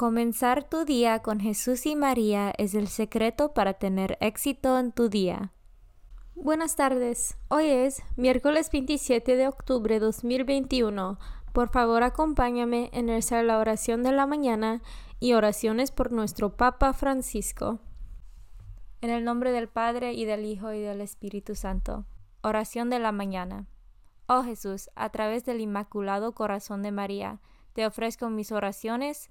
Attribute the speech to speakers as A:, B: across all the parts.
A: Comenzar tu día con Jesús y María es el secreto para tener éxito en tu día.
B: Buenas tardes. Hoy es miércoles 27 de octubre de 2021. Por favor, acompáñame en rezar la oración de la mañana y oraciones por nuestro Papa Francisco.
A: En el nombre del Padre y del Hijo y del Espíritu Santo. Oración de la mañana. Oh Jesús, a través del Inmaculado Corazón de María, te ofrezco mis oraciones,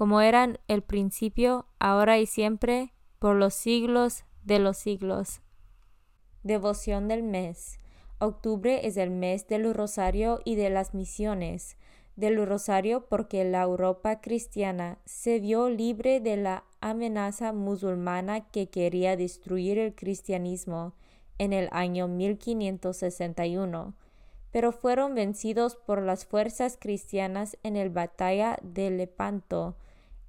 A: como eran el principio, ahora y siempre, por los siglos de los siglos. Devoción del mes. Octubre es el mes del rosario y de las misiones. Del rosario porque la Europa cristiana se vio libre de la amenaza musulmana que quería destruir el cristianismo en el año 1561, pero fueron vencidos por las fuerzas cristianas en la batalla de Lepanto,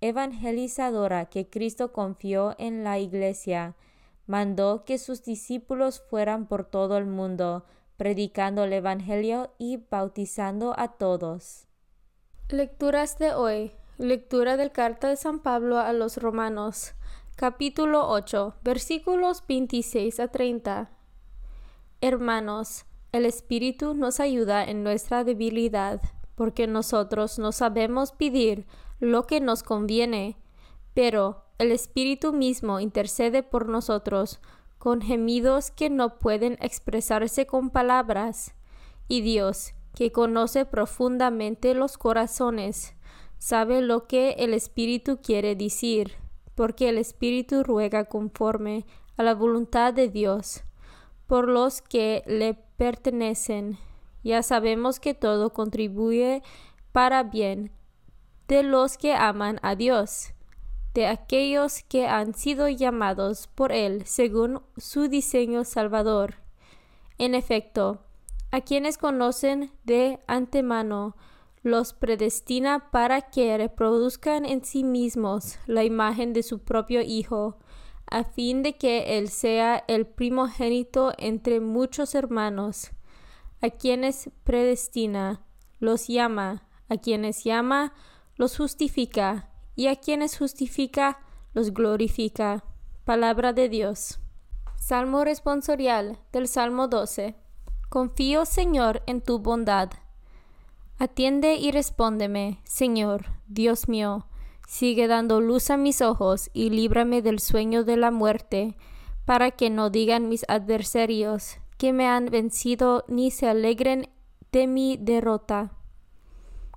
A: evangelizadora que Cristo confió en la Iglesia, mandó que sus discípulos fueran por todo el mundo, predicando el Evangelio y bautizando a todos.
B: Lecturas de hoy. Lectura del carta de San Pablo a los Romanos, capítulo 8, versículos 26 a 30. Hermanos, el Espíritu nos ayuda en nuestra debilidad, porque nosotros no sabemos pedir lo que nos conviene, pero el Espíritu mismo intercede por nosotros con gemidos que no pueden expresarse con palabras, y Dios, que conoce profundamente los corazones, sabe lo que el Espíritu quiere decir, porque el Espíritu ruega conforme a la voluntad de Dios, por los que le pertenecen. Ya sabemos que todo contribuye para bien de los que aman a Dios, de aquellos que han sido llamados por Él según su diseño salvador. En efecto, a quienes conocen de antemano, los predestina para que reproduzcan en sí mismos la imagen de su propio Hijo, a fin de que Él sea el primogénito entre muchos hermanos. A quienes predestina, los llama, a quienes llama, los justifica, y a quienes justifica, los glorifica. Palabra de Dios. Salmo responsorial del Salmo 12. Confío, Señor, en tu bondad. Atiende y respóndeme, Señor, Dios mío. Sigue dando luz a mis ojos y líbrame del sueño de la muerte, para que no digan mis adversarios que me han vencido ni se alegren de mi derrota.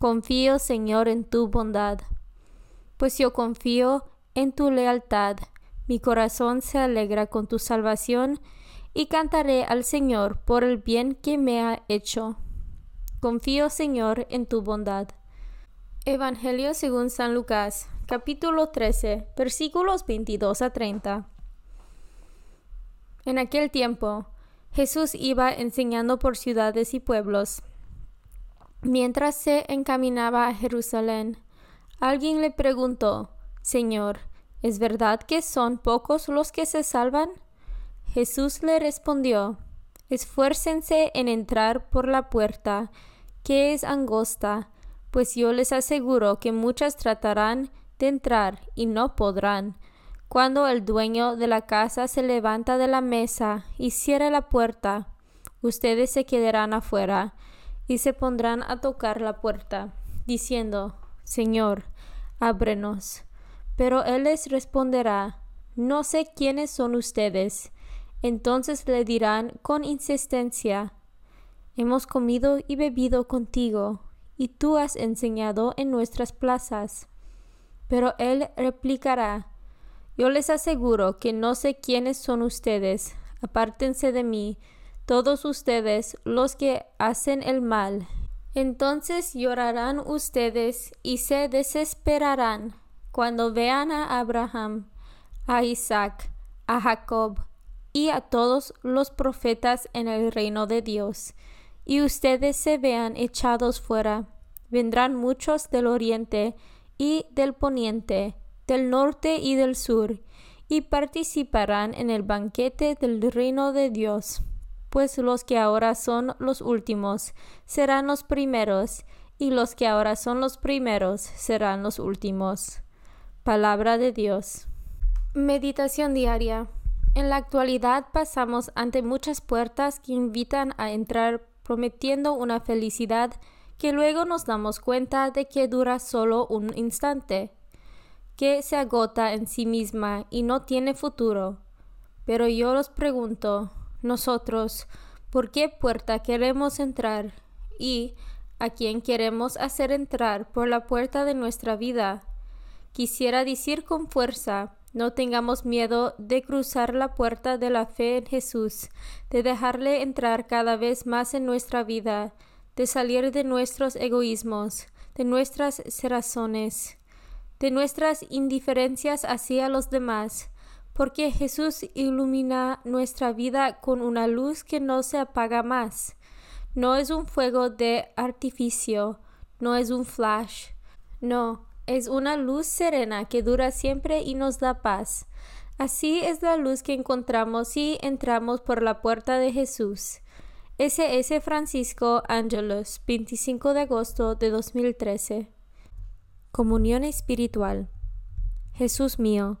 B: Confío, Señor, en tu bondad, pues yo confío en tu lealtad. Mi corazón se alegra con tu salvación y cantaré al Señor por el bien que me ha hecho. Confío, Señor, en tu bondad. Evangelio según San Lucas, capítulo 13, versículos 22 a 30. En aquel tiempo, Jesús iba enseñando por ciudades y pueblos. Mientras se encaminaba a Jerusalén, alguien le preguntó, Señor, ¿es verdad que son pocos los que se salvan? Jesús le respondió, Esfuércense en entrar por la puerta, que es angosta, pues yo les aseguro que muchas tratarán de entrar y no podrán. Cuando el dueño de la casa se levanta de la mesa y cierra la puerta, ustedes se quedarán afuera y se pondrán a tocar la puerta, diciendo, Señor, ábrenos. Pero él les responderá, No sé quiénes son ustedes. Entonces le dirán con insistencia, Hemos comido y bebido contigo, y tú has enseñado en nuestras plazas. Pero él replicará, Yo les aseguro que no sé quiénes son ustedes, apártense de mí, todos ustedes los que hacen el mal. Entonces llorarán ustedes y se desesperarán cuando vean a Abraham, a Isaac, a Jacob y a todos los profetas en el reino de Dios y ustedes se vean echados fuera. Vendrán muchos del oriente y del poniente, del norte y del sur, y participarán en el banquete del reino de Dios. Pues los que ahora son los últimos serán los primeros, y los que ahora son los primeros serán los últimos. Palabra de Dios. Meditación diaria. En la actualidad pasamos ante muchas puertas que invitan a entrar prometiendo una felicidad que luego nos damos cuenta de que dura solo un instante, que se agota en sí misma y no tiene futuro. Pero yo los pregunto, nosotros, ¿por qué puerta queremos entrar? ¿Y a quién queremos hacer entrar por la puerta de nuestra vida? Quisiera decir con fuerza, no tengamos miedo de cruzar la puerta de la fe en Jesús, de dejarle entrar cada vez más en nuestra vida, de salir de nuestros egoísmos, de nuestras razones, de nuestras indiferencias hacia los demás, porque Jesús ilumina nuestra vida con una luz que no se apaga más. No es un fuego de artificio, no es un flash, no, es una luz serena que dura siempre y nos da paz. Así es la luz que encontramos si entramos por la puerta de Jesús. S.S. Francisco Ángelos, 25 de agosto de 2013.
A: Comunión espiritual. Jesús mío,